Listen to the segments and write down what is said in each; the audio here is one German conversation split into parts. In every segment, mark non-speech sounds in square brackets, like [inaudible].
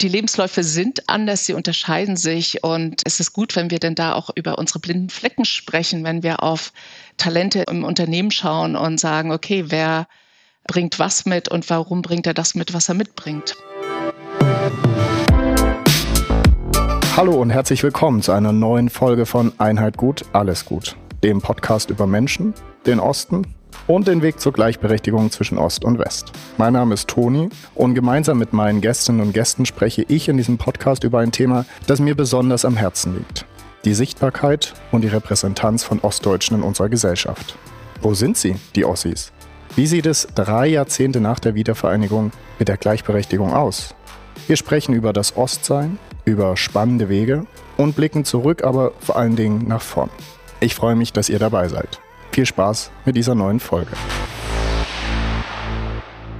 die Lebensläufe sind anders, sie unterscheiden sich und es ist gut, wenn wir denn da auch über unsere blinden Flecken sprechen, wenn wir auf Talente im Unternehmen schauen und sagen, okay, wer bringt was mit und warum bringt er das mit, was er mitbringt. Hallo und herzlich willkommen zu einer neuen Folge von Einheit gut, alles gut, dem Podcast über Menschen, den Osten und den Weg zur Gleichberechtigung zwischen Ost und West. Mein Name ist Toni und gemeinsam mit meinen Gästinnen und Gästen spreche ich in diesem Podcast über ein Thema, das mir besonders am Herzen liegt. Die Sichtbarkeit und die Repräsentanz von Ostdeutschen in unserer Gesellschaft. Wo sind sie, die Ossis? Wie sieht es drei Jahrzehnte nach der Wiedervereinigung mit der Gleichberechtigung aus? Wir sprechen über das Ostsein, über spannende Wege und blicken zurück, aber vor allen Dingen nach vorn. Ich freue mich, dass ihr dabei seid. Viel Spaß mit dieser neuen Folge.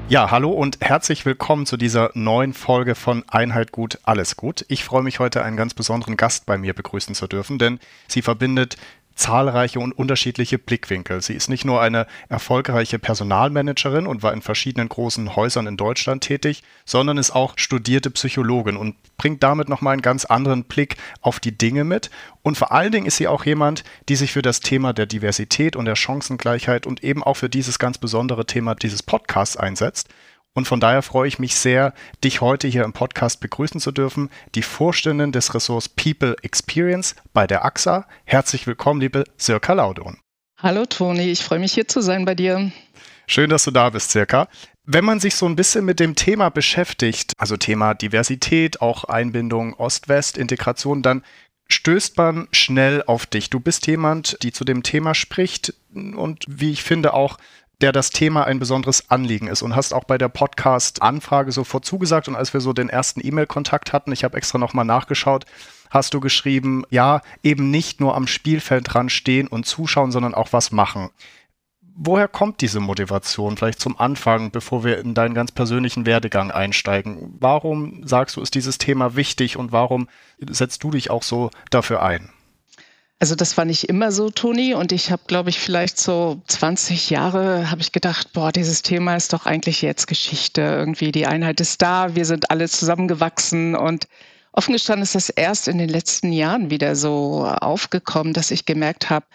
Ja, hallo und herzlich willkommen zu dieser neuen Folge von Einheit gut, alles gut. Ich freue mich heute einen ganz besonderen Gast bei mir begrüßen zu dürfen, denn sie verbindet zahlreiche und unterschiedliche Blickwinkel. Sie ist nicht nur eine erfolgreiche Personalmanagerin und war in verschiedenen großen Häusern in Deutschland tätig, sondern ist auch studierte Psychologin und bringt damit nochmal einen ganz anderen Blick auf die Dinge mit. Und vor allen Dingen ist sie auch jemand, die sich für das Thema der Diversität und der Chancengleichheit und eben auch für dieses ganz besondere Thema dieses Podcasts einsetzt. Und von daher freue ich mich sehr, dich heute hier im Podcast begrüßen zu dürfen, die Vorständin des Ressorts People Experience bei der AXA. Herzlich willkommen, liebe Sirka Laudon. Hallo Toni, ich freue mich hier zu sein bei dir. Schön, dass du da bist, Sirka. Wenn man sich so ein bisschen mit dem Thema beschäftigt, also Thema Diversität, auch Einbindung Ost-West, Integration, dann stößt man schnell auf dich. Du bist jemand, die zu dem Thema spricht und wie ich finde auch der das Thema ein besonderes Anliegen ist und hast auch bei der Podcast-Anfrage sofort zugesagt. Und als wir so den ersten E-Mail-Kontakt hatten, ich habe extra nochmal nachgeschaut, hast du geschrieben, ja, eben nicht nur am Spielfeld dran stehen und zuschauen, sondern auch was machen. Woher kommt diese Motivation? Vielleicht zum Anfang, bevor wir in deinen ganz persönlichen Werdegang einsteigen. Warum sagst du, ist dieses Thema wichtig und warum setzt du dich auch so dafür ein? Also das war nicht immer so, Toni. Und ich habe, glaube ich, vielleicht so 20 Jahre habe ich gedacht, boah, dieses Thema ist doch eigentlich jetzt Geschichte. Irgendwie die Einheit ist da, wir sind alle zusammengewachsen. Und offen gestanden ist das erst in den letzten Jahren wieder so aufgekommen, dass ich gemerkt habe,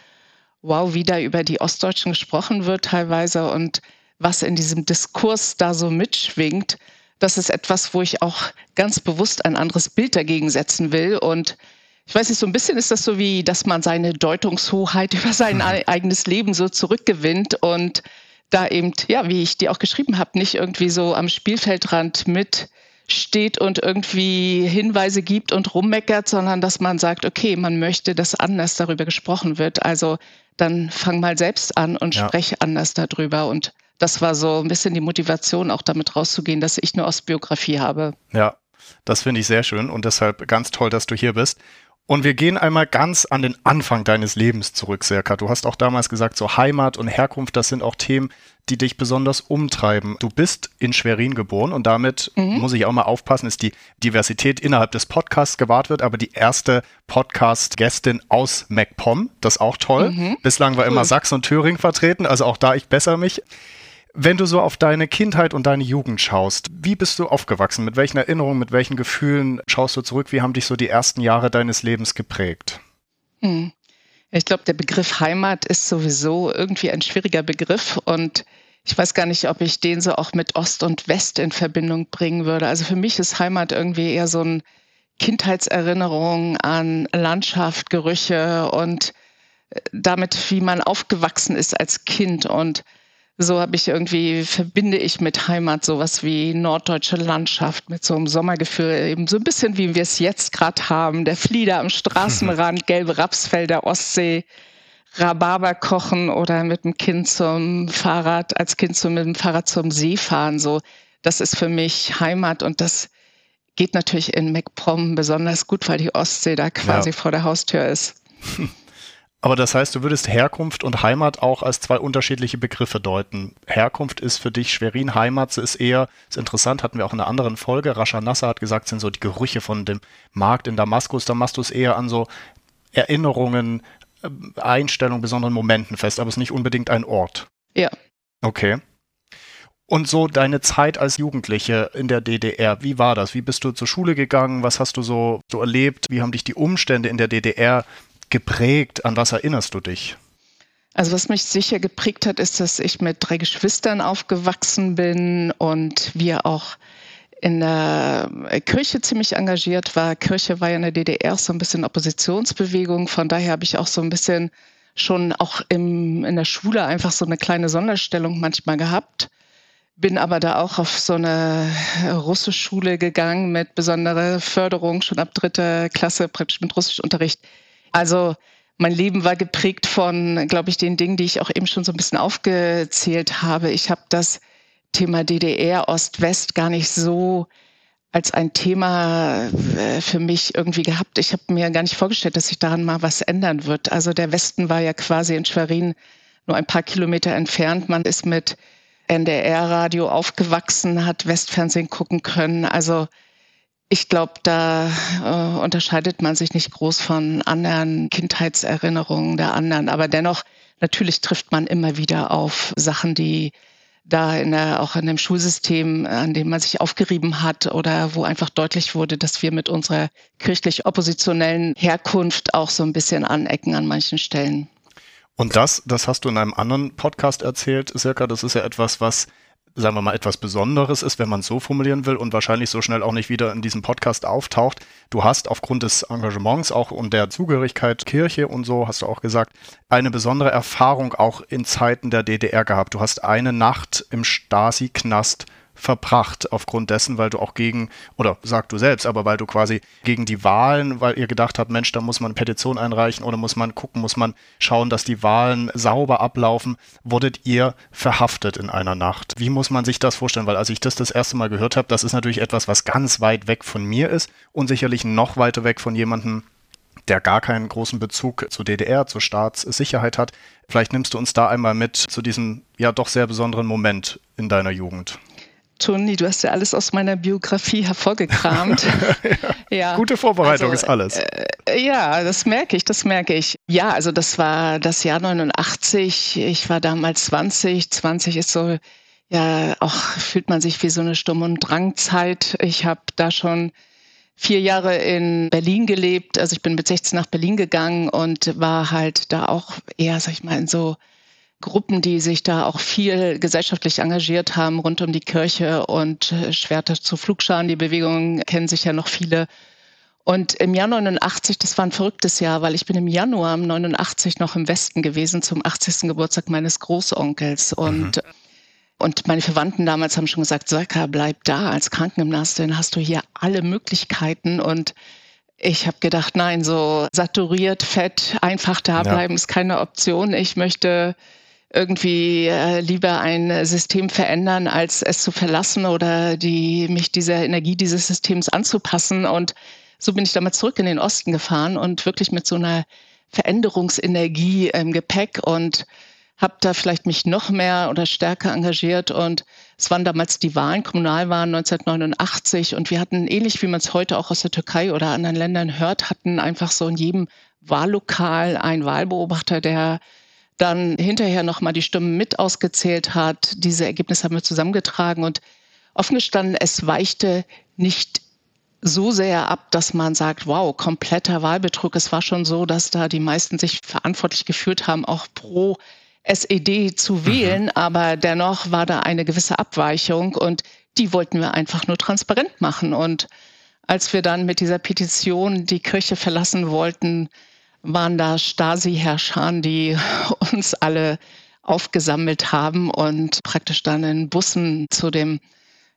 wow, wie da über die Ostdeutschen gesprochen wird teilweise und was in diesem Diskurs da so mitschwingt. Das ist etwas, wo ich auch ganz bewusst ein anderes Bild dagegen setzen will und ich weiß nicht, so ein bisschen ist das so wie, dass man seine Deutungshoheit [laughs] über sein mhm. eigenes Leben so zurückgewinnt und da eben, ja, wie ich dir auch geschrieben habe, nicht irgendwie so am Spielfeldrand mitsteht und irgendwie Hinweise gibt und rummeckert, sondern dass man sagt, okay, man möchte, dass anders darüber gesprochen wird. Also dann fang mal selbst an und ja. sprech anders darüber. Und das war so ein bisschen die Motivation, auch damit rauszugehen, dass ich eine Ostbiografie habe. Ja, das finde ich sehr schön und deshalb ganz toll, dass du hier bist. Und wir gehen einmal ganz an den Anfang deines Lebens zurück, Serka. Du hast auch damals gesagt, so Heimat und Herkunft, das sind auch Themen, die dich besonders umtreiben. Du bist in Schwerin geboren und damit mhm. muss ich auch mal aufpassen, ist die Diversität innerhalb des Podcasts gewahrt wird, aber die erste Podcast-Gästin aus MacPom, das ist auch toll. Mhm. Bislang war cool. immer Sachsen und Thüringen vertreten, also auch da ich besser mich. Wenn du so auf deine Kindheit und deine Jugend schaust, wie bist du aufgewachsen? Mit welchen Erinnerungen, mit welchen Gefühlen schaust du zurück? Wie haben dich so die ersten Jahre deines Lebens geprägt? Hm. Ich glaube, der Begriff Heimat ist sowieso irgendwie ein schwieriger Begriff und ich weiß gar nicht, ob ich den so auch mit Ost und West in Verbindung bringen würde. Also für mich ist Heimat irgendwie eher so ein Kindheitserinnerung an Landschaft, Gerüche und äh, damit, wie man aufgewachsen ist als Kind und so habe ich irgendwie, verbinde ich mit Heimat sowas wie norddeutsche Landschaft mit so einem Sommergefühl, eben so ein bisschen wie wir es jetzt gerade haben. Der Flieder am Straßenrand, [laughs] gelbe Rapsfelder, Ostsee, Rhabarber kochen oder mit dem Kind zum Fahrrad, als Kind so mit dem Fahrrad zum See fahren. So, das ist für mich Heimat und das geht natürlich in MacPom besonders gut, weil die Ostsee da quasi ja. vor der Haustür ist. [laughs] Aber das heißt, du würdest Herkunft und Heimat auch als zwei unterschiedliche Begriffe deuten. Herkunft ist für dich Schwerin, Heimat ist eher, ist interessant, hatten wir auch in einer anderen Folge. Rascha Nasser hat gesagt, sind so die Gerüche von dem Markt in Damaskus. Da machst du es eher an so Erinnerungen, äh, Einstellungen, besonderen Momenten fest, aber es ist nicht unbedingt ein Ort. Ja. Okay. Und so deine Zeit als Jugendliche in der DDR, wie war das? Wie bist du zur Schule gegangen? Was hast du so, so erlebt? Wie haben dich die Umstände in der DDR geprägt? An was erinnerst du dich? Also was mich sicher geprägt hat, ist, dass ich mit drei Geschwistern aufgewachsen bin und wir auch in der Kirche ziemlich engagiert war. Kirche war ja in der DDR so ein bisschen Oppositionsbewegung. Von daher habe ich auch so ein bisschen schon auch im, in der Schule einfach so eine kleine Sonderstellung manchmal gehabt. Bin aber da auch auf so eine Russischschule gegangen mit besonderer Förderung, schon ab dritter Klasse, praktisch mit Russischunterricht. Also mein Leben war geprägt von, glaube ich, den Dingen, die ich auch eben schon so ein bisschen aufgezählt habe. Ich habe das Thema DDR, Ost-West gar nicht so als ein Thema äh, für mich irgendwie gehabt. Ich habe mir gar nicht vorgestellt, dass sich daran mal was ändern wird. Also der Westen war ja quasi in Schwerin nur ein paar Kilometer entfernt. Man ist mit NDR-Radio aufgewachsen, hat Westfernsehen gucken können. Also ich glaube, da äh, unterscheidet man sich nicht groß von anderen Kindheitserinnerungen der anderen. Aber dennoch, natürlich trifft man immer wieder auf Sachen, die da in der, auch in dem Schulsystem, an dem man sich aufgerieben hat oder wo einfach deutlich wurde, dass wir mit unserer kirchlich oppositionellen Herkunft auch so ein bisschen anecken an manchen Stellen. Und das, das hast du in einem anderen Podcast erzählt, Sirka, das ist ja etwas, was sagen wir mal, etwas Besonderes ist, wenn man es so formulieren will und wahrscheinlich so schnell auch nicht wieder in diesem Podcast auftaucht. Du hast aufgrund des Engagements auch und der Zugehörigkeit Kirche und so, hast du auch gesagt, eine besondere Erfahrung auch in Zeiten der DDR gehabt. Du hast eine Nacht im Stasi-Knast verbracht aufgrund dessen, weil du auch gegen, oder sag du selbst, aber weil du quasi gegen die Wahlen, weil ihr gedacht habt, Mensch, da muss man eine Petition einreichen oder muss man gucken, muss man schauen, dass die Wahlen sauber ablaufen, wurdet ihr verhaftet in einer Nacht. Wie muss man sich das vorstellen? Weil als ich das das erste Mal gehört habe, das ist natürlich etwas, was ganz weit weg von mir ist und sicherlich noch weiter weg von jemandem, der gar keinen großen Bezug zur DDR, zur Staatssicherheit hat. Vielleicht nimmst du uns da einmal mit zu diesem ja doch sehr besonderen Moment in deiner Jugend. Toni, du hast ja alles aus meiner Biografie hervorgekramt. [laughs] ja. ja. Gute Vorbereitung also, ist alles. Äh, ja, das merke ich, das merke ich. Ja, also das war das Jahr 89. Ich war damals 20. 20 ist so, ja, auch fühlt man sich wie so eine Sturm- und Drangzeit. Ich habe da schon vier Jahre in Berlin gelebt. Also ich bin mit 16 nach Berlin gegangen und war halt da auch eher, sag ich mal, in so Gruppen, die sich da auch viel gesellschaftlich engagiert haben rund um die Kirche und äh, Schwerter zu Flugscharen. Die Bewegung kennen sich ja noch viele. Und im Jahr 89, das war ein verrücktes Jahr, weil ich bin im Januar 89 noch im Westen gewesen zum 80. Geburtstag meines Großonkels und mhm. Und meine Verwandten damals haben schon gesagt, Söcker, bleib da als Krankengymnastin, hast du hier alle Möglichkeiten. Und ich habe gedacht, nein, so saturiert, fett, einfach da bleiben ja. ist keine Option. Ich möchte irgendwie äh, lieber ein System verändern, als es zu verlassen oder die, mich dieser Energie dieses Systems anzupassen. Und so bin ich damals zurück in den Osten gefahren und wirklich mit so einer Veränderungsenergie im Gepäck und habe da vielleicht mich noch mehr oder stärker engagiert und es waren damals die Wahlen, Kommunalwahlen 1989 und wir hatten ähnlich wie man es heute auch aus der Türkei oder anderen Ländern hört, hatten einfach so in jedem Wahllokal einen Wahlbeobachter, der dann hinterher nochmal die Stimmen mit ausgezählt hat. Diese Ergebnisse haben wir zusammengetragen und offen gestanden, es weichte nicht so sehr ab, dass man sagt, wow, kompletter Wahlbetrug. Es war schon so, dass da die meisten sich verantwortlich gefühlt haben, auch pro SED zu mhm. wählen, mhm. aber dennoch war da eine gewisse Abweichung und die wollten wir einfach nur transparent machen. Und als wir dann mit dieser Petition die Kirche verlassen wollten, waren da Stasi-Herrscher, die [laughs] uns alle aufgesammelt haben und praktisch dann in Bussen zu dem,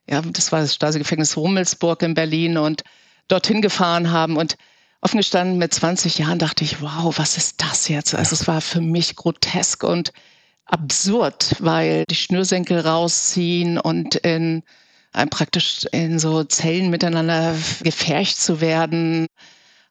ja, das war das Stasi-Gefängnis Rummelsburg in Berlin und dorthin gefahren haben. Und offen gestanden mit 20 Jahren dachte ich, wow, was ist das jetzt? Also es war für mich grotesk und absurd, weil die Schnürsenkel rausziehen und in praktisch in so Zellen miteinander gefercht zu werden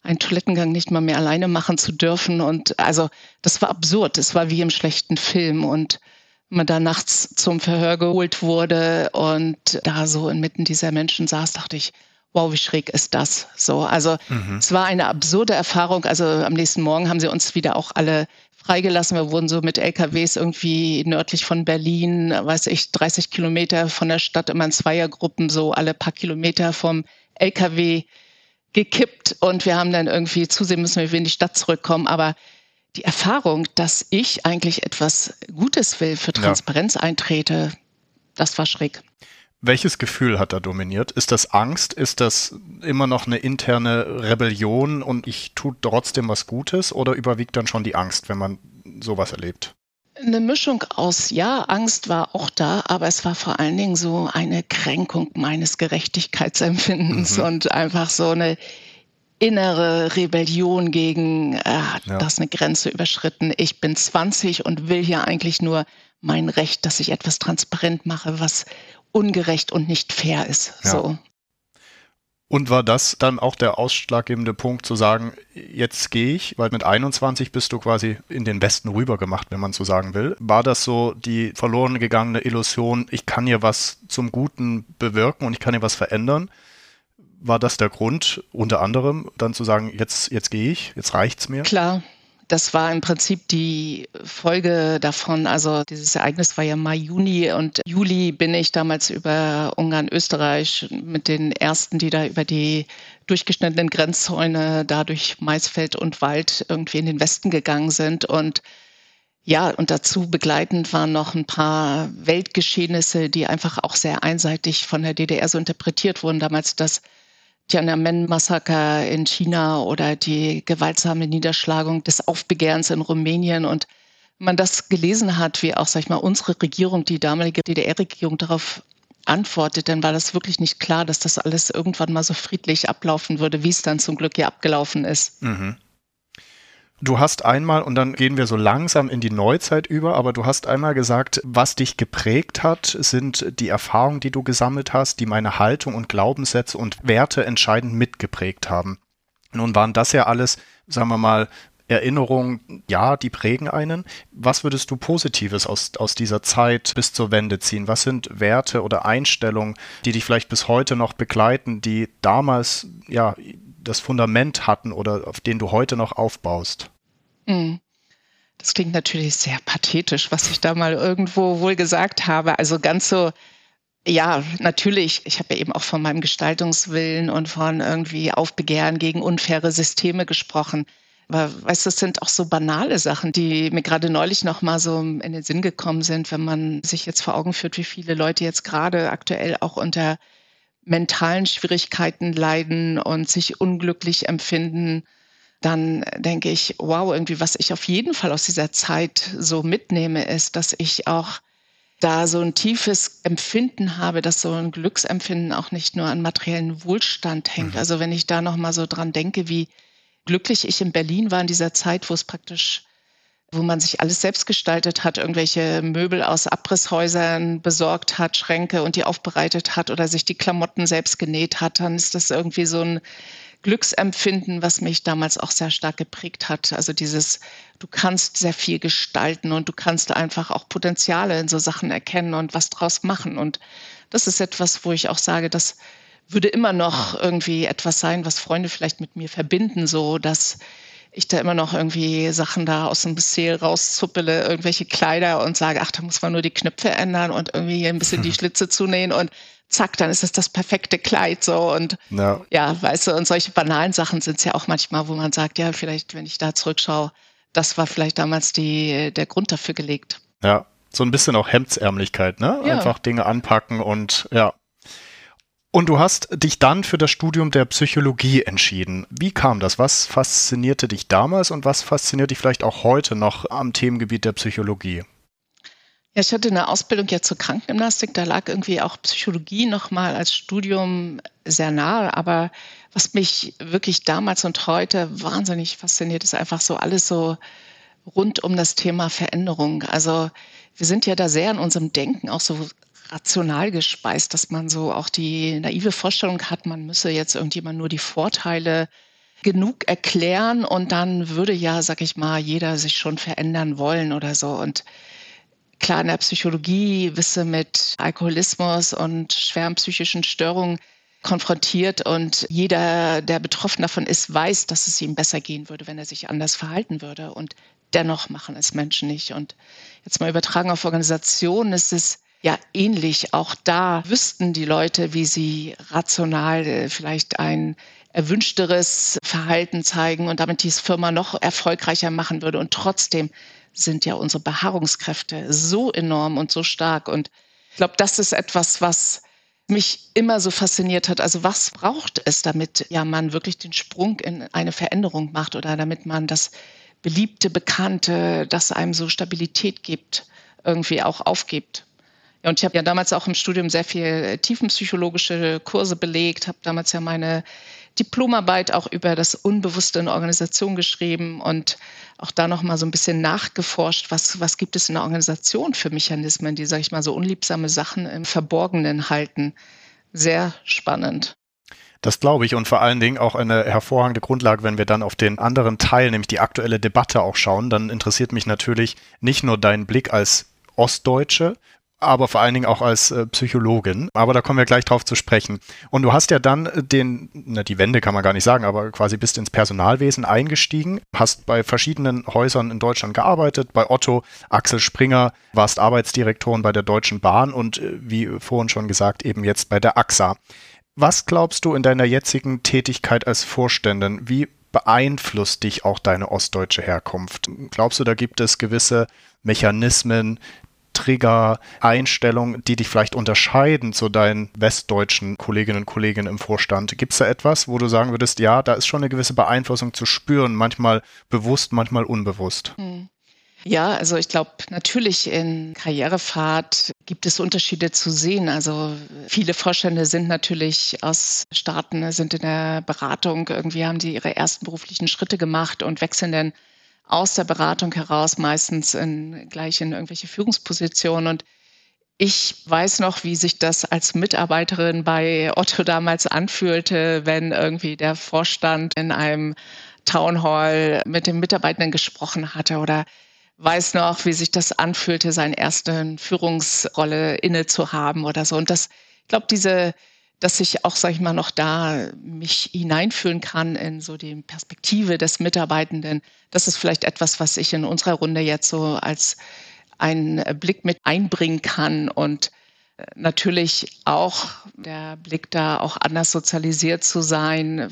einen Toilettengang nicht mal mehr alleine machen zu dürfen. Und also das war absurd. Es war wie im schlechten Film. Und man da nachts zum Verhör geholt wurde und da so inmitten dieser Menschen saß, dachte ich, wow, wie schräg ist das? So, also mhm. es war eine absurde Erfahrung. Also am nächsten Morgen haben sie uns wieder auch alle freigelassen. Wir wurden so mit LKWs irgendwie nördlich von Berlin, weiß ich, 30 Kilometer von der Stadt immer in Zweiergruppen, so alle paar Kilometer vom LKW gekippt und wir haben dann irgendwie zusehen müssen, wie wir in die Stadt zurückkommen. Aber die Erfahrung, dass ich eigentlich etwas Gutes will, für Transparenz ja. eintrete, das war schräg. Welches Gefühl hat da dominiert? Ist das Angst? Ist das immer noch eine interne Rebellion und ich tue trotzdem was Gutes? Oder überwiegt dann schon die Angst, wenn man sowas erlebt? Eine Mischung aus, ja, Angst war auch da, aber es war vor allen Dingen so eine Kränkung meines Gerechtigkeitsempfindens mhm. und einfach so eine innere Rebellion gegen, äh, ja. das eine Grenze überschritten. Ich bin 20 und will hier eigentlich nur mein Recht, dass ich etwas transparent mache, was ungerecht und nicht fair ist. Ja. So. Und war das dann auch der ausschlaggebende Punkt zu sagen, jetzt gehe ich, weil mit 21 bist du quasi in den Westen rüber gemacht, wenn man so sagen will. War das so die verloren gegangene Illusion, ich kann hier was zum Guten bewirken und ich kann hier was verändern? War das der Grund, unter anderem dann zu sagen, jetzt, jetzt gehe ich, jetzt reicht's mir? Klar, das war im Prinzip die Folge davon. Also dieses Ereignis war ja Mai, Juni und Juli bin ich damals über Ungarn, Österreich mit den ersten, die da über die durchgeschnittenen Grenzzäune da durch Maisfeld und Wald irgendwie in den Westen gegangen sind und ja, und dazu begleitend waren noch ein paar Weltgeschehnisse, die einfach auch sehr einseitig von der DDR so interpretiert wurden. Damals das Tiananmen-Massaker in China oder die gewaltsame Niederschlagung des Aufbegehrens in Rumänien. Und wenn man das gelesen hat, wie auch, sag ich mal, unsere Regierung, die damalige DDR-Regierung darauf antwortet, dann war das wirklich nicht klar, dass das alles irgendwann mal so friedlich ablaufen würde, wie es dann zum Glück ja abgelaufen ist. Mhm. Du hast einmal, und dann gehen wir so langsam in die Neuzeit über, aber du hast einmal gesagt, was dich geprägt hat, sind die Erfahrungen, die du gesammelt hast, die meine Haltung und Glaubenssätze und Werte entscheidend mitgeprägt haben. Nun waren das ja alles, sagen wir mal, Erinnerungen, ja, die prägen einen. Was würdest du Positives aus, aus dieser Zeit bis zur Wende ziehen? Was sind Werte oder Einstellungen, die dich vielleicht bis heute noch begleiten, die damals, ja, das Fundament hatten oder auf denen du heute noch aufbaust. Mhm. Das klingt natürlich sehr pathetisch, was ich da mal irgendwo wohl gesagt habe. Also ganz so, ja, natürlich. Ich habe ja eben auch von meinem Gestaltungswillen und von irgendwie Aufbegehren gegen unfaire Systeme gesprochen. Aber weißt du, das sind auch so banale Sachen, die mir gerade neulich noch mal so in den Sinn gekommen sind, wenn man sich jetzt vor Augen führt, wie viele Leute jetzt gerade aktuell auch unter mentalen Schwierigkeiten leiden und sich unglücklich empfinden, dann denke ich, wow, irgendwie, was ich auf jeden Fall aus dieser Zeit so mitnehme, ist, dass ich auch da so ein tiefes Empfinden habe, dass so ein Glücksempfinden auch nicht nur an materiellen Wohlstand hängt. Mhm. Also wenn ich da noch mal so dran denke, wie glücklich ich in Berlin war in dieser Zeit, wo es praktisch wo man sich alles selbst gestaltet hat, irgendwelche Möbel aus Abrisshäusern besorgt hat, Schränke und die aufbereitet hat oder sich die Klamotten selbst genäht hat, dann ist das irgendwie so ein Glücksempfinden, was mich damals auch sehr stark geprägt hat. Also dieses, du kannst sehr viel gestalten und du kannst einfach auch Potenziale in so Sachen erkennen und was draus machen. Und das ist etwas, wo ich auch sage, das würde immer noch irgendwie etwas sein, was Freunde vielleicht mit mir verbinden, so dass ich da immer noch irgendwie Sachen da aus dem Befehl rauszuppele, irgendwelche Kleider und sage, ach, da muss man nur die Knöpfe ändern und irgendwie hier ein bisschen die [laughs] Schlitze zunähen und zack, dann ist es das perfekte Kleid so und ja, ja weißt du, und solche banalen Sachen sind es ja auch manchmal, wo man sagt, ja, vielleicht, wenn ich da zurückschaue, das war vielleicht damals die, der Grund dafür gelegt. Ja, so ein bisschen auch Hemdsärmlichkeit, ne? Ja. Einfach Dinge anpacken und ja. Und du hast dich dann für das Studium der Psychologie entschieden. Wie kam das? Was faszinierte dich damals und was fasziniert dich vielleicht auch heute noch am Themengebiet der Psychologie? Ja, ich hatte eine Ausbildung ja zur Krankengymnastik, da lag irgendwie auch Psychologie nochmal als Studium sehr nahe. Aber was mich wirklich damals und heute wahnsinnig fasziniert, ist einfach so alles so rund um das Thema Veränderung. Also wir sind ja da sehr in unserem Denken auch so rational gespeist, dass man so auch die naive Vorstellung hat, man müsse jetzt irgendjemand nur die Vorteile genug erklären und dann würde ja, sag ich mal, jeder sich schon verändern wollen oder so. Und klar, in der Psychologie wisse mit Alkoholismus und schweren psychischen Störungen konfrontiert und jeder, der betroffen davon ist, weiß, dass es ihm besser gehen würde, wenn er sich anders verhalten würde. Und dennoch machen es Menschen nicht. Und jetzt mal übertragen auf Organisationen ist es ja ähnlich. Auch da wüssten die Leute, wie sie rational äh, vielleicht ein erwünschteres Verhalten zeigen und damit die Firma noch erfolgreicher machen würde. Und trotzdem sind ja unsere Beharrungskräfte so enorm und so stark. Und ich glaube, das ist etwas, was mich immer so fasziniert hat. Also was braucht es, damit ja man wirklich den Sprung in eine Veränderung macht oder damit man das beliebte, bekannte, das einem so Stabilität gibt, irgendwie auch aufgibt? Und ich habe ja damals auch im Studium sehr viel tiefenpsychologische Kurse belegt, habe damals ja meine Diplomarbeit auch über das Unbewusste in Organisation geschrieben und auch da noch mal so ein bisschen nachgeforscht, was, was gibt es in der Organisation für Mechanismen, die, sage ich mal, so unliebsame Sachen im Verborgenen halten. Sehr spannend. Das glaube ich und vor allen Dingen auch eine hervorragende Grundlage, wenn wir dann auf den anderen Teil, nämlich die aktuelle Debatte auch schauen, dann interessiert mich natürlich nicht nur dein Blick als Ostdeutsche, aber vor allen Dingen auch als äh, Psychologin. Aber da kommen wir gleich drauf zu sprechen. Und du hast ja dann den, na, die Wende kann man gar nicht sagen, aber quasi bist ins Personalwesen eingestiegen, hast bei verschiedenen Häusern in Deutschland gearbeitet, bei Otto, Axel Springer, warst Arbeitsdirektorin bei der Deutschen Bahn und äh, wie vorhin schon gesagt, eben jetzt bei der AXA. Was glaubst du in deiner jetzigen Tätigkeit als Vorständin? Wie beeinflusst dich auch deine ostdeutsche Herkunft? Glaubst du, da gibt es gewisse Mechanismen, Trigger, Einstellungen, die dich vielleicht unterscheiden zu deinen westdeutschen Kolleginnen und Kollegen im Vorstand? Gibt es da etwas, wo du sagen würdest, ja, da ist schon eine gewisse Beeinflussung zu spüren, manchmal bewusst, manchmal unbewusst? Hm. Ja, also ich glaube, natürlich in Karrierefahrt gibt es Unterschiede zu sehen. Also viele Vorstände sind natürlich aus Staaten, sind in der Beratung, irgendwie haben die ihre ersten beruflichen Schritte gemacht und wechseln dann aus der Beratung heraus, meistens in, gleich in irgendwelche Führungspositionen. Und ich weiß noch, wie sich das als Mitarbeiterin bei Otto damals anfühlte, wenn irgendwie der Vorstand in einem Town Hall mit den Mitarbeitenden gesprochen hatte oder weiß noch, wie sich das anfühlte, seine erste Führungsrolle inne zu haben oder so. Und das, ich glaube, diese dass ich auch, sage ich mal, noch da mich hineinfühlen kann in so die Perspektive des Mitarbeitenden. Das ist vielleicht etwas, was ich in unserer Runde jetzt so als einen Blick mit einbringen kann und äh, natürlich auch der Blick da auch anders sozialisiert zu sein,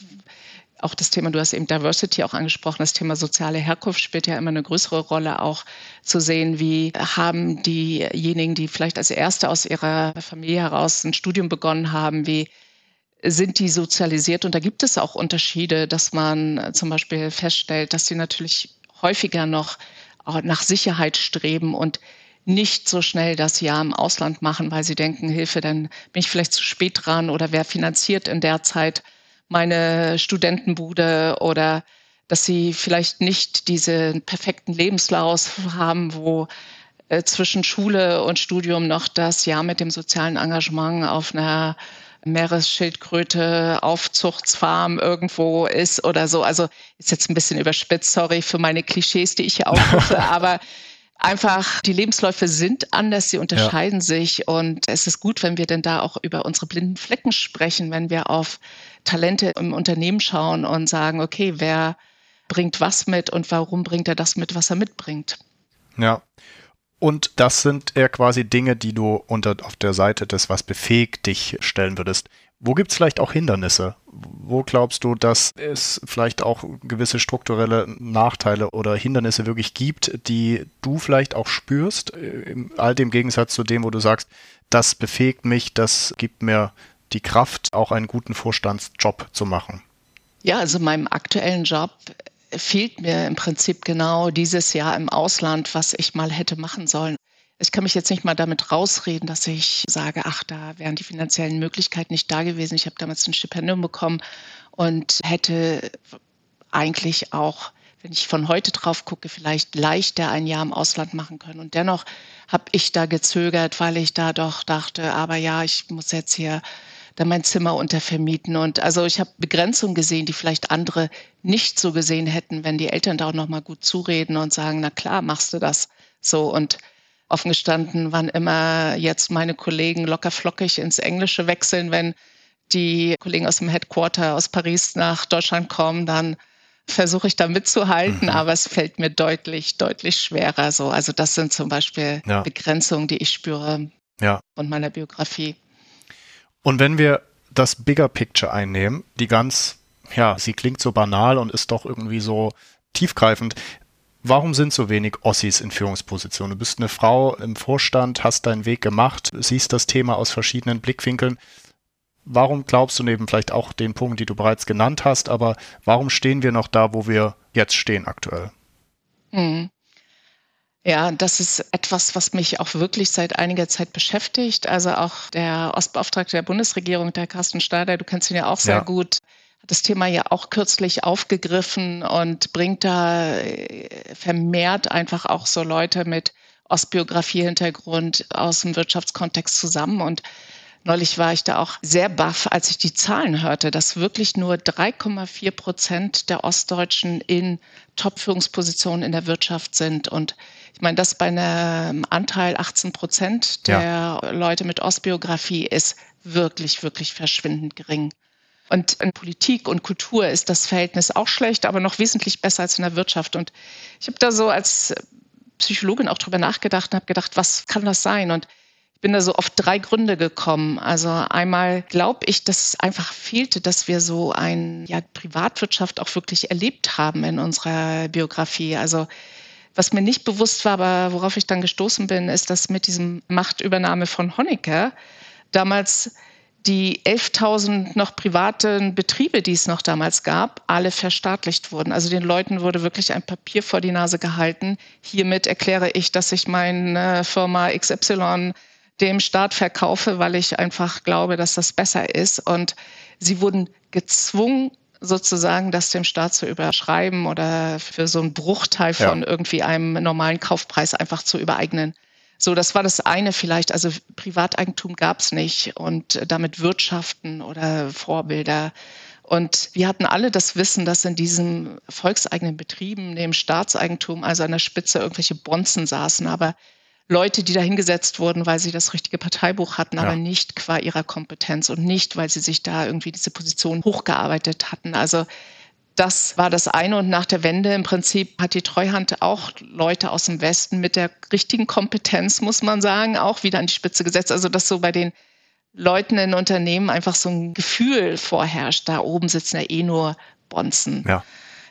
auch das Thema, du hast eben Diversity auch angesprochen, das Thema soziale Herkunft spielt ja immer eine größere Rolle, auch zu sehen, wie haben diejenigen, die vielleicht als Erste aus ihrer Familie heraus ein Studium begonnen haben, wie sind die sozialisiert? Und da gibt es auch Unterschiede, dass man zum Beispiel feststellt, dass sie natürlich häufiger noch nach Sicherheit streben und nicht so schnell das Jahr im Ausland machen, weil sie denken, Hilfe, dann bin ich vielleicht zu spät dran oder wer finanziert in der Zeit meine Studentenbude oder dass sie vielleicht nicht diesen perfekten Lebenslauf haben, wo äh, zwischen Schule und Studium noch das Jahr mit dem sozialen Engagement auf einer Meeresschildkröte Aufzuchtsfarm irgendwo ist oder so. Also ist jetzt ein bisschen überspitzt, sorry für meine Klischees, die ich hier [laughs] aufrufe, aber einfach die Lebensläufe sind anders, sie unterscheiden ja. sich und es ist gut, wenn wir denn da auch über unsere blinden Flecken sprechen, wenn wir auf Talente im Unternehmen schauen und sagen, okay, wer bringt was mit und warum bringt er das mit, was er mitbringt. Ja. Und das sind eher quasi Dinge, die du unter auf der Seite des Was befähigt dich stellen würdest. Wo gibt es vielleicht auch Hindernisse? Wo glaubst du, dass es vielleicht auch gewisse strukturelle Nachteile oder Hindernisse wirklich gibt, die du vielleicht auch spürst, im all dem Gegensatz zu dem, wo du sagst, das befähigt mich, das gibt mir die Kraft, auch einen guten Vorstandsjob zu machen? Ja, also meinem aktuellen Job fehlt mir im Prinzip genau dieses Jahr im Ausland, was ich mal hätte machen sollen. Ich kann mich jetzt nicht mal damit rausreden, dass ich sage, ach, da wären die finanziellen Möglichkeiten nicht da gewesen. Ich habe damals ein Stipendium bekommen und hätte eigentlich auch, wenn ich von heute drauf gucke, vielleicht leichter ein Jahr im Ausland machen können. Und dennoch habe ich da gezögert, weil ich da doch dachte, aber ja, ich muss jetzt hier dann mein Zimmer untervermieten. Und also ich habe Begrenzungen gesehen, die vielleicht andere nicht so gesehen hätten, wenn die Eltern da auch nochmal gut zureden und sagen, na klar, machst du das so. Und offen gestanden, wann immer jetzt meine Kollegen locker flockig ins Englische wechseln, wenn die Kollegen aus dem Headquarter aus Paris nach Deutschland kommen, dann versuche ich da mitzuhalten, mhm. aber es fällt mir deutlich, deutlich schwerer so. Also das sind zum Beispiel ja. Begrenzungen, die ich spüre ja. von meiner Biografie. Und wenn wir das Bigger Picture einnehmen, die ganz, ja, sie klingt so banal und ist doch irgendwie so tiefgreifend. Warum sind so wenig Ossis in Führungspositionen? Du bist eine Frau im Vorstand, hast deinen Weg gemacht, siehst das Thema aus verschiedenen Blickwinkeln. Warum glaubst du neben vielleicht auch den Punkt, die du bereits genannt hast, aber warum stehen wir noch da, wo wir jetzt stehen aktuell? Hm. Ja, das ist etwas, was mich auch wirklich seit einiger Zeit beschäftigt. Also auch der Ostbeauftragte der Bundesregierung, der Carsten Steider, du kennst ihn ja auch sehr ja. gut, das Thema ja auch kürzlich aufgegriffen und bringt da äh, vermehrt einfach auch so Leute mit Ostbiografie-Hintergrund aus dem Wirtschaftskontext zusammen und Neulich war ich da auch sehr baff, als ich die Zahlen hörte, dass wirklich nur 3,4 Prozent der Ostdeutschen in Top-Führungspositionen in der Wirtschaft sind. Und ich meine, das bei einem Anteil 18 Prozent der ja. Leute mit Ostbiografie ist wirklich, wirklich verschwindend gering. Und in Politik und Kultur ist das Verhältnis auch schlecht, aber noch wesentlich besser als in der Wirtschaft. Und ich habe da so als Psychologin auch drüber nachgedacht und habe gedacht, was kann das sein? Und bin da so auf drei Gründe gekommen. Also einmal glaube ich, dass es einfach fehlte, dass wir so ein ja, Privatwirtschaft auch wirklich erlebt haben in unserer Biografie. Also was mir nicht bewusst war, aber worauf ich dann gestoßen bin, ist, dass mit diesem Machtübernahme von Honecker damals die 11.000 noch privaten Betriebe, die es noch damals gab, alle verstaatlicht wurden. Also den Leuten wurde wirklich ein Papier vor die Nase gehalten. Hiermit erkläre ich, dass ich meine Firma XY dem Staat verkaufe, weil ich einfach glaube, dass das besser ist. Und sie wurden gezwungen, sozusagen das dem Staat zu überschreiben oder für so einen Bruchteil von ja. irgendwie einem normalen Kaufpreis einfach zu übereignen. So, das war das eine vielleicht. Also Privateigentum gab es nicht und damit Wirtschaften oder Vorbilder. Und wir hatten alle das Wissen, dass in diesen volkseigenen Betrieben neben Staatseigentum, also an der Spitze, irgendwelche Bonzen saßen. Aber Leute, die da hingesetzt wurden, weil sie das richtige Parteibuch hatten, ja. aber nicht qua ihrer Kompetenz und nicht, weil sie sich da irgendwie diese Position hochgearbeitet hatten. Also das war das eine. Und nach der Wende im Prinzip hat die Treuhand auch Leute aus dem Westen mit der richtigen Kompetenz, muss man sagen, auch wieder an die Spitze gesetzt. Also dass so bei den Leuten in Unternehmen einfach so ein Gefühl vorherrscht, da oben sitzen ja eh nur Bonzen. Ja.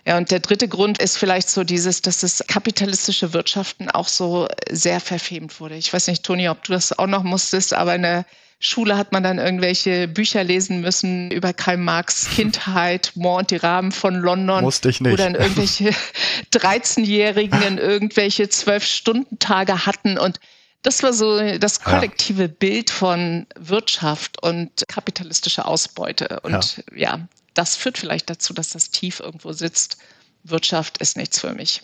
Ja, und der dritte Grund ist vielleicht so dieses, dass das kapitalistische Wirtschaften auch so sehr verfemt wurde. Ich weiß nicht, Toni, ob du das auch noch musstest, aber in der Schule hat man dann irgendwelche Bücher lesen müssen über Karl Marx Kindheit, Mont und die Rahmen von London. Musste ich nicht. Wo dann irgendwelche [laughs] 13-Jährigen in irgendwelche Zwölf-Stunden-Tage hatten und das war so das kollektive ja. Bild von Wirtschaft und kapitalistischer Ausbeute. Und ja. ja, das führt vielleicht dazu, dass das tief irgendwo sitzt. Wirtschaft ist nichts für mich.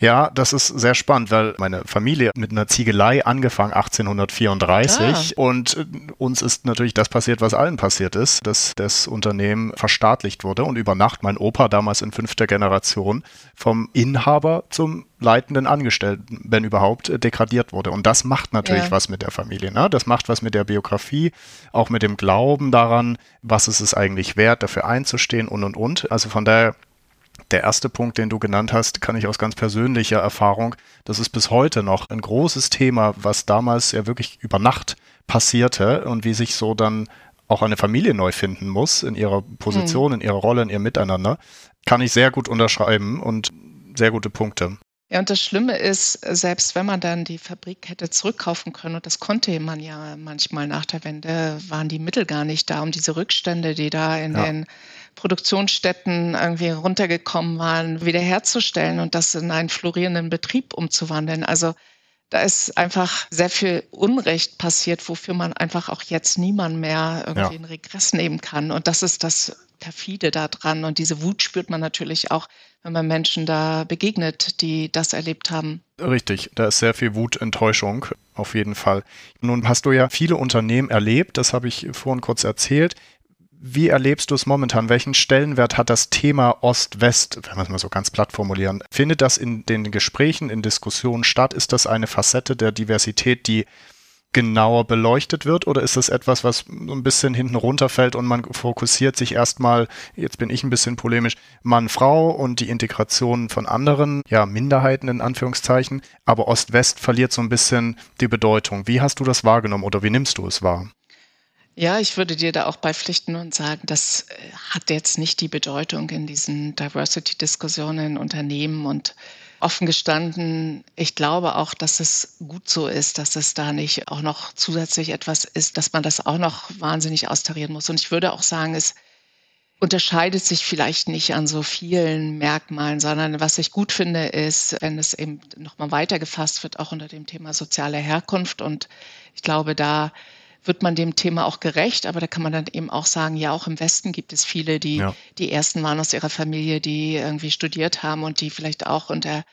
Ja, das ist sehr spannend, weil meine Familie mit einer Ziegelei angefangen 1834 ah. und äh, uns ist natürlich das passiert, was allen passiert ist, dass das Unternehmen verstaatlicht wurde und über Nacht mein Opa damals in fünfter Generation vom Inhaber zum leitenden Angestellten, wenn überhaupt, degradiert wurde. Und das macht natürlich ja. was mit der Familie. Ne? Das macht was mit der Biografie, auch mit dem Glauben daran, was ist es eigentlich wert, dafür einzustehen und und und. Also von daher der erste Punkt, den du genannt hast, kann ich aus ganz persönlicher Erfahrung, das ist bis heute noch ein großes Thema, was damals ja wirklich über Nacht passierte und wie sich so dann auch eine Familie neu finden muss in ihrer Position, mhm. in ihrer Rolle, in ihrem Miteinander, kann ich sehr gut unterschreiben und sehr gute Punkte. Ja, und das Schlimme ist, selbst wenn man dann die Fabrik hätte zurückkaufen können, und das konnte man ja manchmal nach der Wende, waren die Mittel gar nicht da, um diese Rückstände, die da in ja. den Produktionsstätten irgendwie runtergekommen waren, wiederherzustellen und das in einen florierenden Betrieb umzuwandeln. Also da ist einfach sehr viel Unrecht passiert, wofür man einfach auch jetzt niemand mehr irgendwie ja. in Regress nehmen kann. Und das ist das perfide daran. Und diese Wut spürt man natürlich auch, wenn man Menschen da begegnet, die das erlebt haben. Richtig, da ist sehr viel Wut, Enttäuschung, auf jeden Fall. Nun hast du ja viele Unternehmen erlebt, das habe ich vorhin kurz erzählt. Wie erlebst du es momentan? Welchen Stellenwert hat das Thema Ost-West, wenn wir es mal so ganz platt formulieren? Findet das in den Gesprächen, in Diskussionen statt? Ist das eine Facette der Diversität, die genauer beleuchtet wird oder ist das etwas, was so ein bisschen hinten runterfällt und man fokussiert sich erstmal, jetzt bin ich ein bisschen polemisch, Mann, Frau und die Integration von anderen, ja, Minderheiten in Anführungszeichen, aber Ost-West verliert so ein bisschen die Bedeutung. Wie hast du das wahrgenommen oder wie nimmst du es wahr? Ja, ich würde dir da auch beipflichten und sagen, das äh, hat jetzt nicht die Bedeutung in diesen Diversity-Diskussionen in Unternehmen und offen gestanden, ich glaube auch, dass es gut so ist, dass es da nicht auch noch zusätzlich etwas ist, dass man das auch noch wahnsinnig austarieren muss. Und ich würde auch sagen, es unterscheidet sich vielleicht nicht an so vielen Merkmalen, sondern was ich gut finde, ist, wenn es eben nochmal weitergefasst wird, auch unter dem Thema soziale Herkunft. Und ich glaube, da wird man dem Thema auch gerecht, aber da kann man dann eben auch sagen, ja, auch im Westen gibt es viele, die ja. die ersten waren aus ihrer Familie, die irgendwie studiert haben und die vielleicht auch unter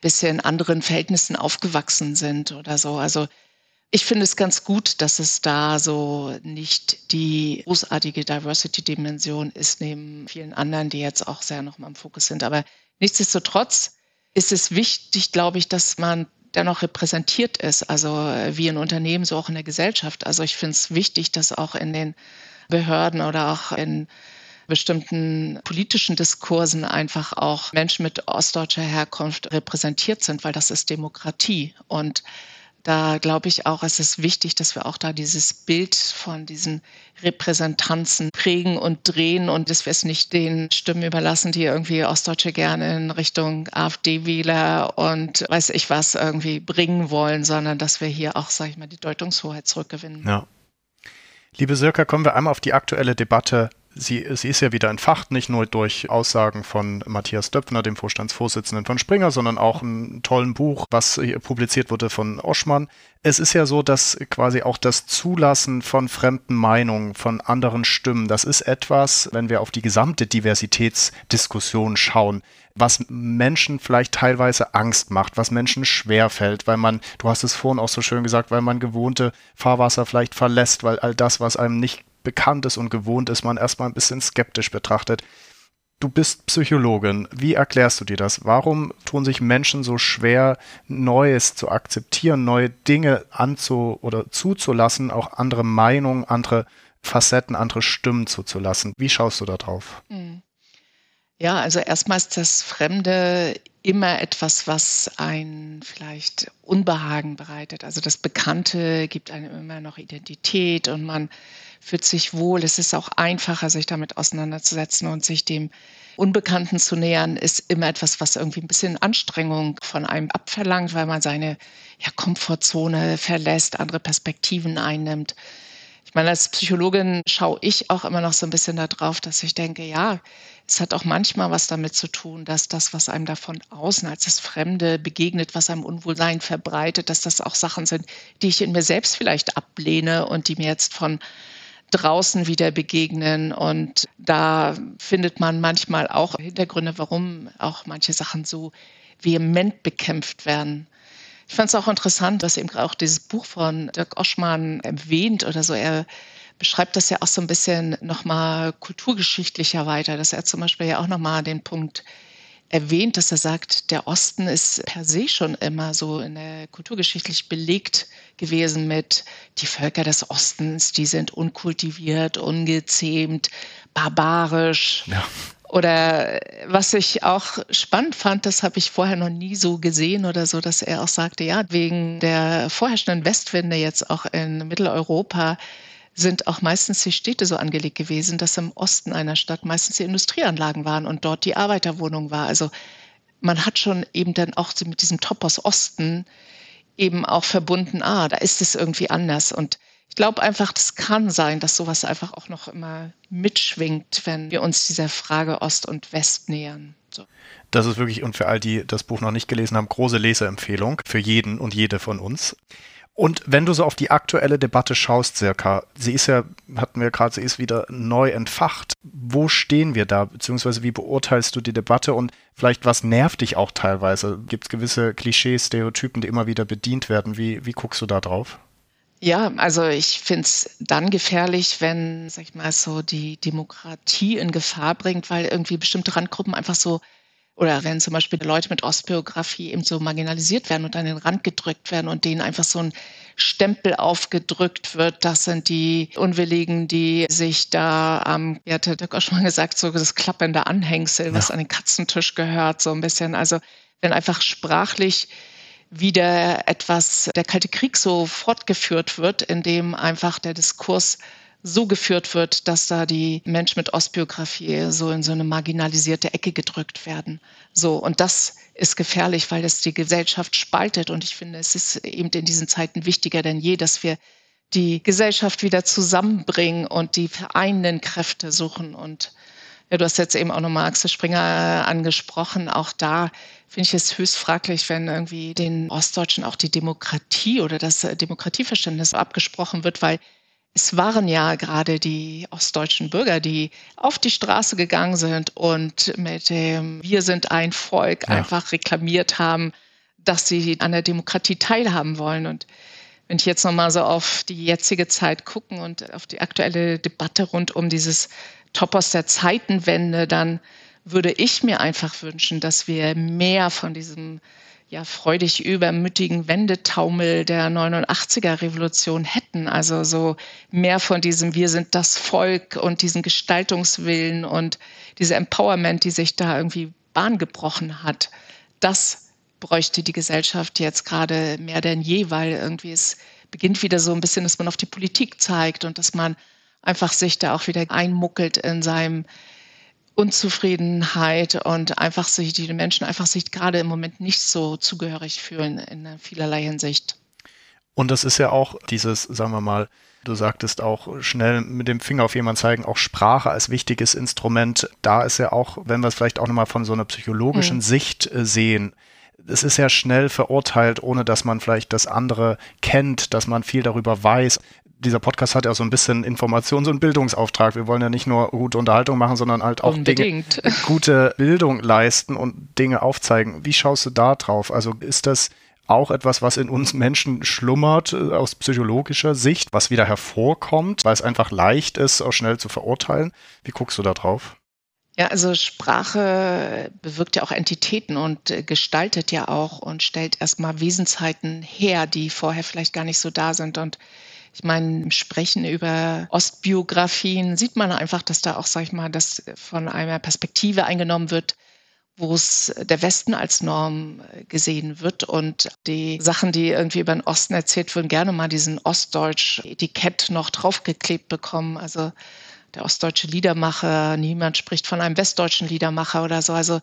bisschen anderen Verhältnissen aufgewachsen sind oder so. Also ich finde es ganz gut, dass es da so nicht die großartige Diversity-Dimension ist, neben vielen anderen, die jetzt auch sehr noch mal im Fokus sind. Aber nichtsdestotrotz ist es wichtig, glaube ich, dass man dennoch repräsentiert ist, also äh, wie ein Unternehmen, so auch in der Gesellschaft. Also ich finde es wichtig, dass auch in den Behörden oder auch in bestimmten politischen Diskursen einfach auch Menschen mit ostdeutscher Herkunft repräsentiert sind, weil das ist Demokratie. Und da glaube ich auch, es ist wichtig, dass wir auch da dieses Bild von diesen Repräsentanzen prägen und drehen und dass wir es nicht den Stimmen überlassen, die irgendwie Ostdeutsche gerne in Richtung AfD-Wähler und weiß ich was irgendwie bringen wollen, sondern dass wir hier auch, sage ich mal, die Deutungshoheit zurückgewinnen. Ja. Liebe Sirka, kommen wir einmal auf die aktuelle Debatte sie, sie ist ja wieder entfacht, nicht nur durch Aussagen von Matthias Döpfner, dem Vorstandsvorsitzenden von Springer, sondern auch ein tollen Buch, was publiziert wurde von Oschmann. Es ist ja so, dass quasi auch das Zulassen von fremden Meinungen, von anderen Stimmen, das ist etwas, wenn wir auf die gesamte Diversitätsdiskussion schauen, was Menschen vielleicht teilweise Angst macht, was Menschen schwerfällt, weil man, du hast es vorhin auch so schön gesagt, weil man gewohnte Fahrwasser vielleicht verlässt, weil all das, was einem nicht bekannt ist und gewohnt ist, man erstmal ein bisschen skeptisch betrachtet. Du bist Psychologin. Wie erklärst du dir das? Warum tun sich Menschen so schwer, Neues zu akzeptieren, neue Dinge anzu oder zuzulassen, auch andere Meinungen, andere Facetten, andere Stimmen zuzulassen? Wie schaust du da drauf? Hm. Ja, also erstmal ist das Fremde immer etwas, was ein vielleicht Unbehagen bereitet. Also das Bekannte gibt einem immer noch Identität und man fühlt sich wohl. Es ist auch einfacher, sich damit auseinanderzusetzen und sich dem Unbekannten zu nähern, ist immer etwas, was irgendwie ein bisschen Anstrengung von einem abverlangt, weil man seine ja, Komfortzone verlässt, andere Perspektiven einnimmt. Ich meine, als Psychologin schaue ich auch immer noch so ein bisschen darauf, dass ich denke, ja, es hat auch manchmal was damit zu tun, dass das, was einem da von außen als das Fremde begegnet, was einem Unwohlsein verbreitet, dass das auch Sachen sind, die ich in mir selbst vielleicht ablehne und die mir jetzt von draußen wieder begegnen. Und da findet man manchmal auch Hintergründe, warum auch manche Sachen so vehement bekämpft werden. Ich fand es auch interessant, dass eben auch dieses Buch von Dirk Oschmann erwähnt oder so. Er beschreibt das ja auch so ein bisschen nochmal kulturgeschichtlicher weiter, dass er zum Beispiel ja auch nochmal den Punkt erwähnt, dass er sagt, der Osten ist per se schon immer so in der kulturgeschichtlich belegt gewesen mit die Völker des Ostens, die sind unkultiviert, ungezähmt, barbarisch. Ja. Oder was ich auch spannend fand, das habe ich vorher noch nie so gesehen oder so, dass er auch sagte, ja, wegen der vorherrschenden Westwinde jetzt auch in Mitteleuropa sind auch meistens die Städte so angelegt gewesen, dass im Osten einer Stadt meistens die Industrieanlagen waren und dort die Arbeiterwohnung war. Also man hat schon eben dann auch mit diesem Topos Osten eben auch verbunden, ah, da ist es irgendwie anders. Und ich glaube einfach, das kann sein, dass sowas einfach auch noch immer mitschwingt, wenn wir uns dieser Frage Ost und West nähern. So. Das ist wirklich, und für all die das Buch noch nicht gelesen haben, große Leseempfehlung für jeden und jede von uns. Und wenn du so auf die aktuelle Debatte schaust, circa, sie ist ja, hatten wir gerade, sie ist wieder neu entfacht. Wo stehen wir da? Beziehungsweise wie beurteilst du die Debatte und vielleicht was nervt dich auch teilweise? Gibt es gewisse Klischees, Stereotypen, die immer wieder bedient werden? Wie, wie guckst du da drauf? Ja, also ich finde es dann gefährlich, wenn, sag ich mal, so die Demokratie in Gefahr bringt, weil irgendwie bestimmte Randgruppen einfach so Oder wenn zum Beispiel Leute mit Ostbiografie eben so marginalisiert werden und an den Rand gedrückt werden und denen einfach so ein Stempel aufgedrückt wird, das sind die Unwilligen, die sich da am, ähm, wie hat der Dirk auch schon mal gesagt, so das klappende Anhängsel, was ja. an den Katzentisch gehört, so ein bisschen. Also wenn einfach sprachlich wieder etwas, der Kalte Krieg so fortgeführt wird, indem einfach der Diskurs so geführt wird, dass da die Menschen mit Ostbiografie so in so eine marginalisierte Ecke gedrückt werden. So. Und das ist gefährlich, weil es die Gesellschaft spaltet. Und ich finde, es ist eben in diesen Zeiten wichtiger denn je, dass wir die Gesellschaft wieder zusammenbringen und die vereinenden Kräfte suchen. Und ja, du hast jetzt eben auch nochmal Axel Springer angesprochen. Auch da finde ich es höchst fraglich, wenn irgendwie den Ostdeutschen auch die Demokratie oder das Demokratieverständnis abgesprochen wird, weil es waren ja gerade die ostdeutschen Bürger, die auf die Straße gegangen sind und mit dem Wir sind ein Volk ja. einfach reklamiert haben, dass sie an der Demokratie teilhaben wollen. Und wenn ich jetzt nochmal so auf die jetzige Zeit gucken und auf die aktuelle Debatte rund um dieses Topos der Zeitenwende, dann würde ich mir einfach wünschen, dass wir mehr von diesem ja freudig übermütigen Wendetaumel der 89er Revolution hätten. Also so mehr von diesem Wir sind das Volk und diesen Gestaltungswillen und diese Empowerment, die sich da irgendwie Bahn gebrochen hat. Das bräuchte die Gesellschaft jetzt gerade mehr denn je, weil irgendwie es beginnt wieder so ein bisschen, dass man auf die Politik zeigt und dass man einfach sich da auch wieder einmuckelt in seinem Unzufriedenheit und einfach sich, die Menschen einfach sich gerade im Moment nicht so zugehörig fühlen in vielerlei Hinsicht. Und das ist ja auch dieses, sagen wir mal, du sagtest auch schnell mit dem Finger auf jemanden zeigen, auch Sprache als wichtiges Instrument. Da ist ja auch, wenn wir es vielleicht auch nochmal von so einer psychologischen mhm. Sicht äh, sehen, es ist ja schnell verurteilt, ohne dass man vielleicht das andere kennt, dass man viel darüber weiß dieser Podcast hat ja so ein bisschen Informations- und Bildungsauftrag. Wir wollen ja nicht nur gute Unterhaltung machen, sondern halt auch Dinge, [laughs] gute Bildung leisten und Dinge aufzeigen. Wie schaust du da drauf? Also ist das auch etwas, was in uns Menschen schlummert äh, aus psychologischer Sicht, was wieder hervorkommt, weil es einfach leicht ist, auch schnell zu verurteilen? Wie guckst du da drauf? Ja, also Sprache bewirkt ja auch Entitäten und äh, gestaltet ja auch und stellt erstmal Wesensheiten her, die vorher vielleicht gar nicht so da sind. Und ich meine, im Sprechen über Ostbiografien sieht man einfach, dass da auch, sag ich mal, das von einer Perspektive eingenommen wird, wo es der Westen als Norm gesehen wird und die Sachen, die irgendwie über den Osten erzählt würden, gerne mal diesen Ostdeutsch-Etikett noch draufgeklebt bekommen. Also der ostdeutsche Liedermacher, niemand spricht von einem westdeutschen Liedermacher oder so. Also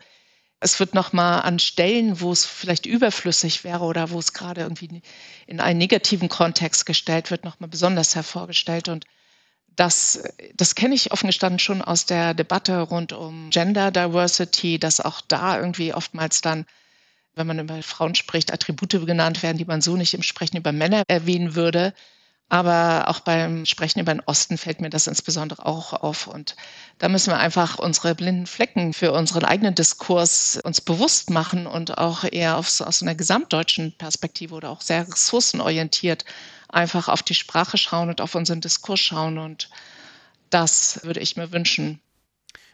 es wird nochmal an Stellen, wo es vielleicht überflüssig wäre oder wo es gerade irgendwie in einen negativen Kontext gestellt wird, nochmal besonders hervorgestellt. Und das, das kenne ich offen gestanden schon aus der Debatte rund um Gender Diversity, dass auch da irgendwie oftmals dann, wenn man über Frauen spricht, Attribute genannt werden, die man so nicht im Sprechen über Männer erwähnen würde. Aber auch beim Sprechen über den Osten fällt mir das insbesondere auch auf. Und da müssen wir einfach unsere blinden Flecken für unseren eigenen Diskurs uns bewusst machen und auch eher aus, aus einer gesamtdeutschen Perspektive oder auch sehr ressourcenorientiert einfach auf die Sprache schauen und auf unseren Diskurs schauen. Und das würde ich mir wünschen.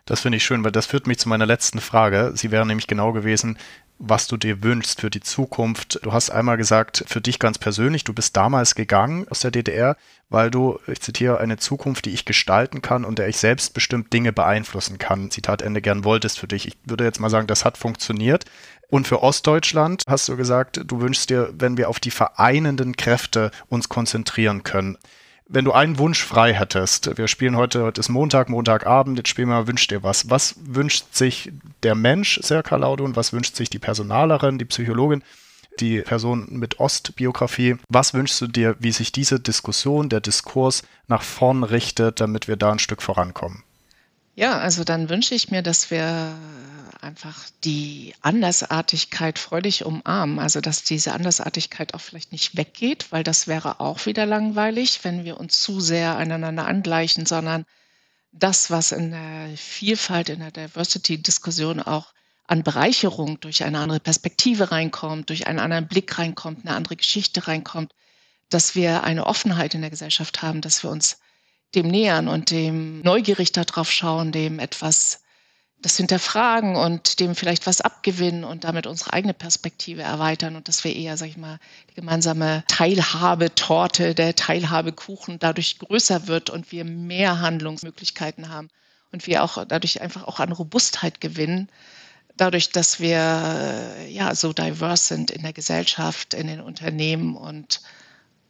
Das finde ich schön, weil das führt mich zu meiner letzten Frage. Sie wäre nämlich genau gewesen, was du dir wünschst für die Zukunft. Du hast einmal gesagt, für dich ganz persönlich, du bist damals gegangen aus der DDR, weil du, ich zitiere, eine Zukunft, die ich gestalten kann und der ich selbstbestimmt Dinge beeinflussen kann, Zitat Ende, gern wolltest für dich. Ich würde jetzt mal sagen, das hat funktioniert. Und für Ostdeutschland hast du gesagt, du wünschst dir, wenn wir auf die vereinenden Kräfte uns konzentrieren können wenn du einen Wunsch frei hättest, wir spielen heute, heute ist Montag, Montagabend, jetzt spielen wir Wünsch dir was. Was wünscht sich der Mensch, Serka Laudun, was wünscht sich die Personalerin, die Psychologin, die Person mit Ostbiografie? Was wünschst du dir, wie sich diese Diskussion, der Diskurs nach vorn richtet, damit wir da ein Stück vorankommen? Ja, also dann wünsche ich mir, dass wir einfach die Andersartigkeit freudig umarmen. Also dass diese Andersartigkeit auch vielleicht nicht weggeht, weil das wäre auch wieder langweilig, wenn wir uns zu sehr aneinander angleichen, sondern das, was in der Vielfalt, in der Diversity-Diskussion auch an Bereicherung durch eine andere Perspektive reinkommt, durch einen anderen Blick reinkommt, eine andere Geschichte reinkommt, dass wir eine Offenheit in der Gesellschaft haben, dass wir uns dem nähern und dem neugierig darauf schauen, dem etwas das hinterfragen und dem vielleicht was abgewinnen und damit unsere eigene Perspektive erweitern und dass wir eher, sag ich mal, die gemeinsame Teilhabetorte, der Teilhabekuchen dadurch größer wird und wir mehr Handlungsmöglichkeiten haben und wir auch dadurch einfach auch an Robustheit gewinnen, dadurch, dass wir ja so divers sind in der Gesellschaft, in den Unternehmen und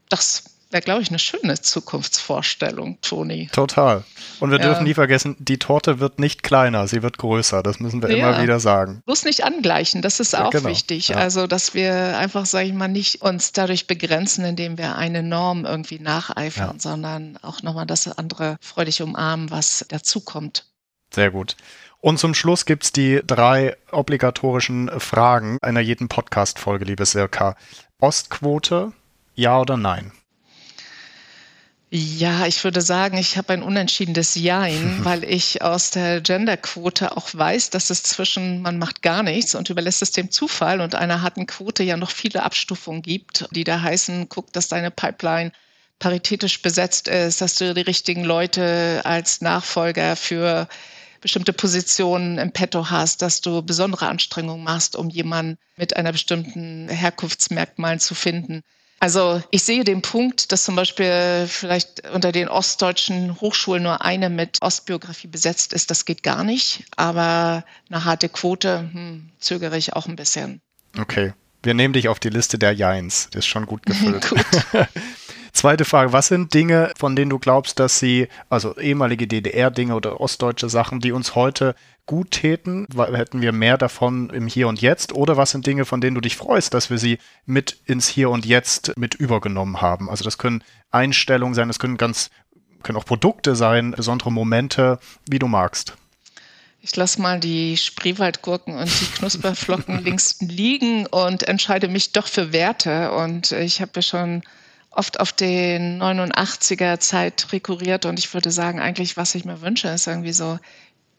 das wäre, glaube ich, eine schöne Zukunftsvorstellung, Toni. Total. Und wir ja. dürfen nie vergessen, die Torte wird nicht kleiner, sie wird größer. Das müssen wir ja. immer wieder sagen. Bloß nicht angleichen, das ist auch genau. wichtig. Ja. Also, dass wir einfach, sage ich mal, nicht uns dadurch begrenzen, indem wir eine Norm irgendwie nacheifern, sondern auch nochmal das andere freudig umarmen, was dazukommt. Sehr gut. Und zum Schluss gibt es die drei obligatorischen Fragen einer jeden Podcast-Folge, liebe Sirka. Ostquote, ja oder nein? Ja, ich würde sagen, ich habe ein unentschiedenes Jein, [laughs] weil ich aus der Genderquote auch weiß, dass es zwischen man macht gar nichts und überlässt es dem Zufall und einer harten Quote ja noch viele Abstufungen gibt, die da heißen, guck, dass deine Pipeline paritätisch besetzt ist, dass du die richtigen Leute als Nachfolger für bestimmte Positionen im Petto hast, dass du besondere Anstrengungen machst, um jemanden mit einer bestimmten Herkunftsmerkmalen zu finden. Also ich sehe den Punkt, dass zum Beispiel vielleicht unter den ostdeutschen Hochschulen nur eine mit Ostbiografie besetzt ist. Das geht gar nicht. Aber eine harte Quote hm, zögere ich auch ein bisschen. Okay. Wir nehmen dich auf die Liste der Jeins. Das ist schon gut gefüllt. [laughs] gut. [laughs] Zweite Frage, was sind Dinge, von denen du glaubst, dass sie, also ehemalige DDR-Dinge oder ostdeutsche Sachen, die uns heute gut täten? Hätten wir mehr davon im Hier und Jetzt? Oder was sind Dinge, von denen du dich freust, dass wir sie mit ins Hier und Jetzt mit übergenommen haben? Also das können Einstellungen sein, das können ganz, können auch Produkte sein, besondere Momente, wie du magst. Ich lasse mal die Spreewaldgurken und die Knusperflocken [laughs] links liegen und entscheide mich doch für Werte. Und ich habe ja schon oft auf den 89er Zeit rekurriert und ich würde sagen, eigentlich, was ich mir wünsche, ist irgendwie so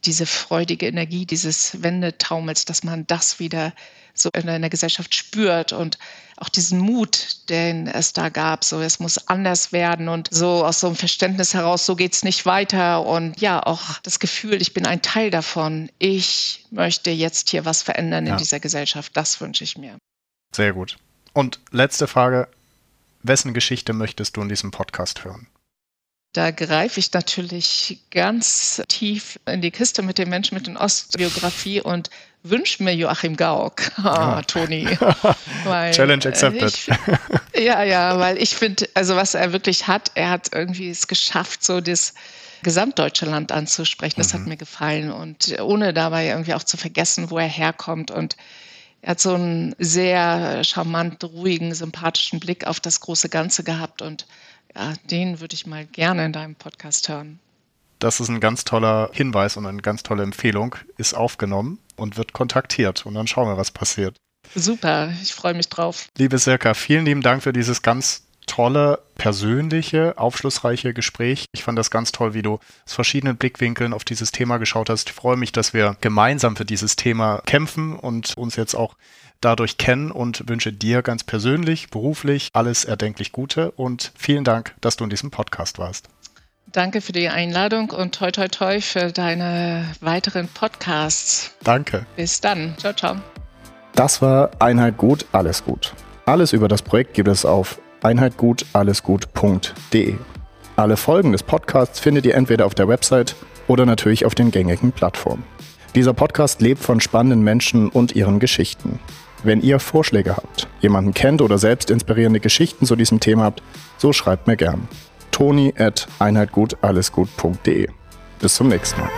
diese freudige Energie dieses Wendetaumels, dass man das wieder so in der Gesellschaft spürt und auch diesen Mut, den es da gab, so es muss anders werden und so aus so einem Verständnis heraus, so geht's nicht weiter und ja, auch das Gefühl, ich bin ein Teil davon. Ich möchte jetzt hier was verändern ja. in dieser Gesellschaft. Das wünsche ich mir. Sehr gut. Und letzte Frage. Wessen Geschichte möchtest du in diesem Podcast hören? Da greife ich natürlich ganz tief in die Kiste mit den Menschen mit den Ostbiografie und wünsche mir Joachim Gauck, [laughs] ah, Toni. [laughs] Weil, Challenge accepted. Ich, ja, ja, weil ich finde, also was er wirklich hat, er hat irgendwie es geschafft, so das gesamtdeutsche Land anzusprechen. Das mhm. hat mir gefallen und ohne dabei irgendwie auch zu vergessen, wo er herkommt und er hat so einen sehr charmant, ruhigen, sympathischen Blick auf das große Ganze gehabt und ja, den würde ich mal gerne in deinem Podcast hören. Das ist ein ganz toller Hinweis und eine ganz tolle Empfehlung. Ist aufgenommen und wird kontaktiert. Und dann schauen wir, was passiert. Super, ich freue mich drauf. Liebe Sirka, vielen lieben Dank für dieses ganz tolle, persönliche, aufschlussreiche Gespräch. Ich fand das ganz toll, wie du aus verschiedenen Blickwinkeln auf dieses Thema geschaut hast. Ich freue mich, dass wir gemeinsam für dieses Thema kämpfen und uns jetzt auch dadurch kennen und wünsche dir ganz persönlich, beruflich alles erdenklich Gute und vielen Dank, dass du in diesem Podcast warst. Danke für die Einladung und toi toi toi für deine weiteren Podcasts. Danke. Bis dann. Ciao, ciao. Das war Einheit gut, alles gut. Alles über das Projekt gibt es auf einheitgutallesgut.de. Alle Folgen des Podcasts findet ihr entweder auf der Website oder natürlich auf den gängigen Plattformen. Dieser Podcast lebt von spannenden Menschen und ihren Geschichten. Wenn ihr Vorschläge habt, jemanden kennt oder selbst inspirierende Geschichten zu diesem Thema habt, so schreibt mir gern. Toni at einheitgutallesgut.de. Bis zum nächsten Mal.